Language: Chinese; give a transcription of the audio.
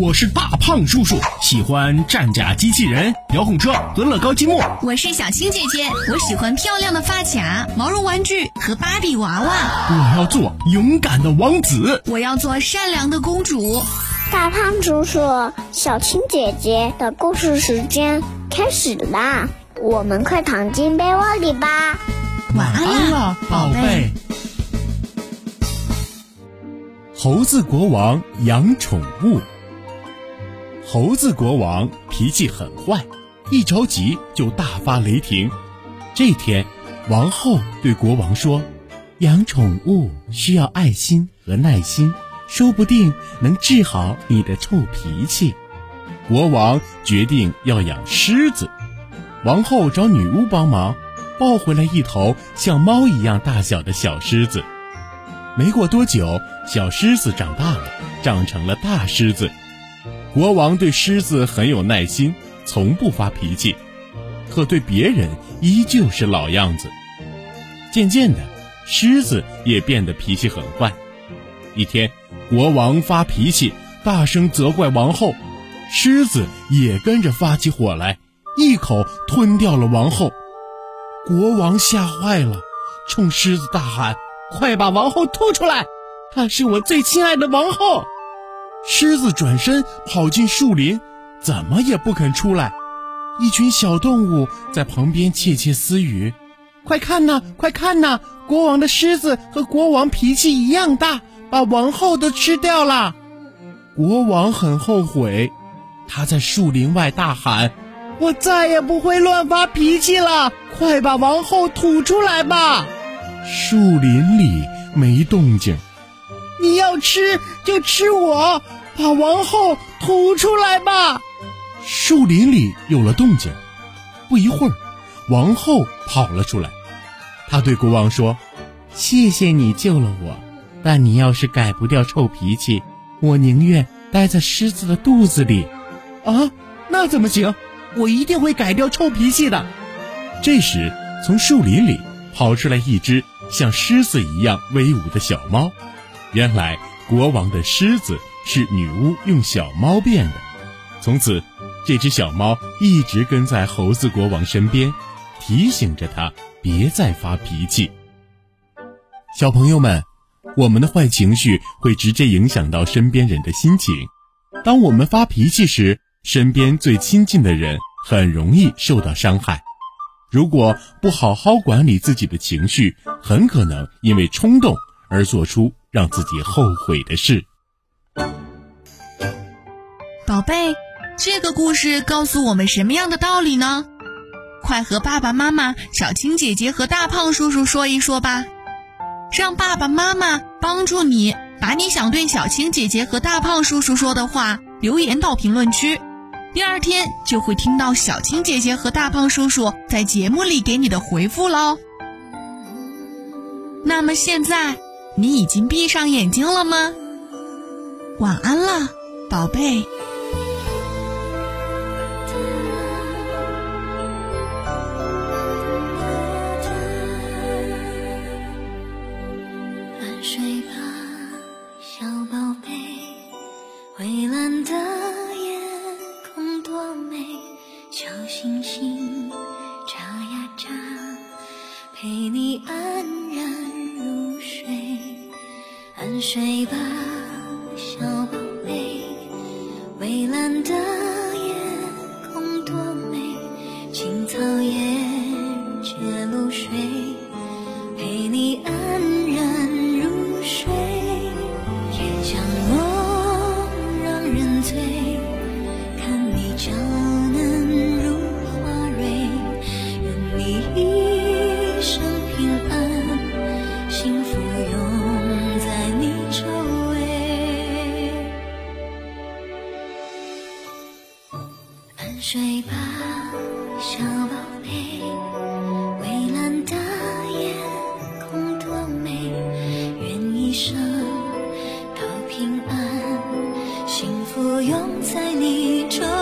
我是大胖叔叔，喜欢战甲机器人、遥控车和乐高积木。我是小青姐姐，我喜欢漂亮的发卡、毛绒玩具和芭比娃娃。我要做勇敢的王子，我要做善良的公主。大胖叔叔，小青姐姐的故事时间开始啦，我们快躺进被窝里吧。晚安了，宝贝。猴子国王养宠物。猴子国王脾气很坏，一着急就大发雷霆。这天，王后对国王说：“养宠物需要爱心和耐心，说不定能治好你的臭脾气。”国王决定要养狮子。王后找女巫帮忙，抱回来一头像猫一样大小的小狮子。没过多久，小狮子长大了，长成了大狮子。国王对狮子很有耐心，从不发脾气，可对别人依旧是老样子。渐渐的，狮子也变得脾气很坏。一天，国王发脾气，大声责怪王后，狮子也跟着发起火来，一口吞掉了王后。国王吓坏了，冲狮子大喊：“快把王后吐出来！她是我最亲爱的王后！”狮子转身跑进树林，怎么也不肯出来。一群小动物在旁边窃窃私语：“快看呐，快看呐！国王的狮子和国王脾气一样大，把王后都吃掉了。”国王很后悔，他在树林外大喊：“我再也不会乱发脾气了！快把王后吐出来吧！”树林里没动静。你要吃就吃我，把王后吐出来吧。树林里有了动静，不一会儿，王后跑了出来。她对国王说：“谢谢你救了我，但你要是改不掉臭脾气，我宁愿待在狮子的肚子里。”啊，那怎么行？我一定会改掉臭脾气的。这时，从树林里跑出来一只像狮子一样威武的小猫。原来国王的狮子是女巫用小猫变的，从此这只小猫一直跟在猴子国王身边，提醒着他别再发脾气。小朋友们，我们的坏情绪会直接影响到身边人的心情。当我们发脾气时，身边最亲近的人很容易受到伤害。如果不好好管理自己的情绪，很可能因为冲动而做出。让自己后悔的事，宝贝，这个故事告诉我们什么样的道理呢？快和爸爸妈妈、小青姐姐和大胖叔叔说一说吧，让爸爸妈妈帮助你把你想对小青姐姐和大胖叔叔说的话留言到评论区，第二天就会听到小青姐姐和大胖叔叔在节目里给你的回复喽。那么现在。你已经闭上眼睛了吗？晚安了，宝贝。安睡吧，小宝贝。蔚蓝的夜空多美，小星星眨呀眨，陪你安睡吧，小宝贝，蔚蓝的夜空多美，青草也结露水，陪你安然入睡。夜将梦让人醉，看你娇嫩如花蕊，愿你一生睡吧，小宝贝，蔚蓝的夜空多美，愿一生都平安，幸福永在你周。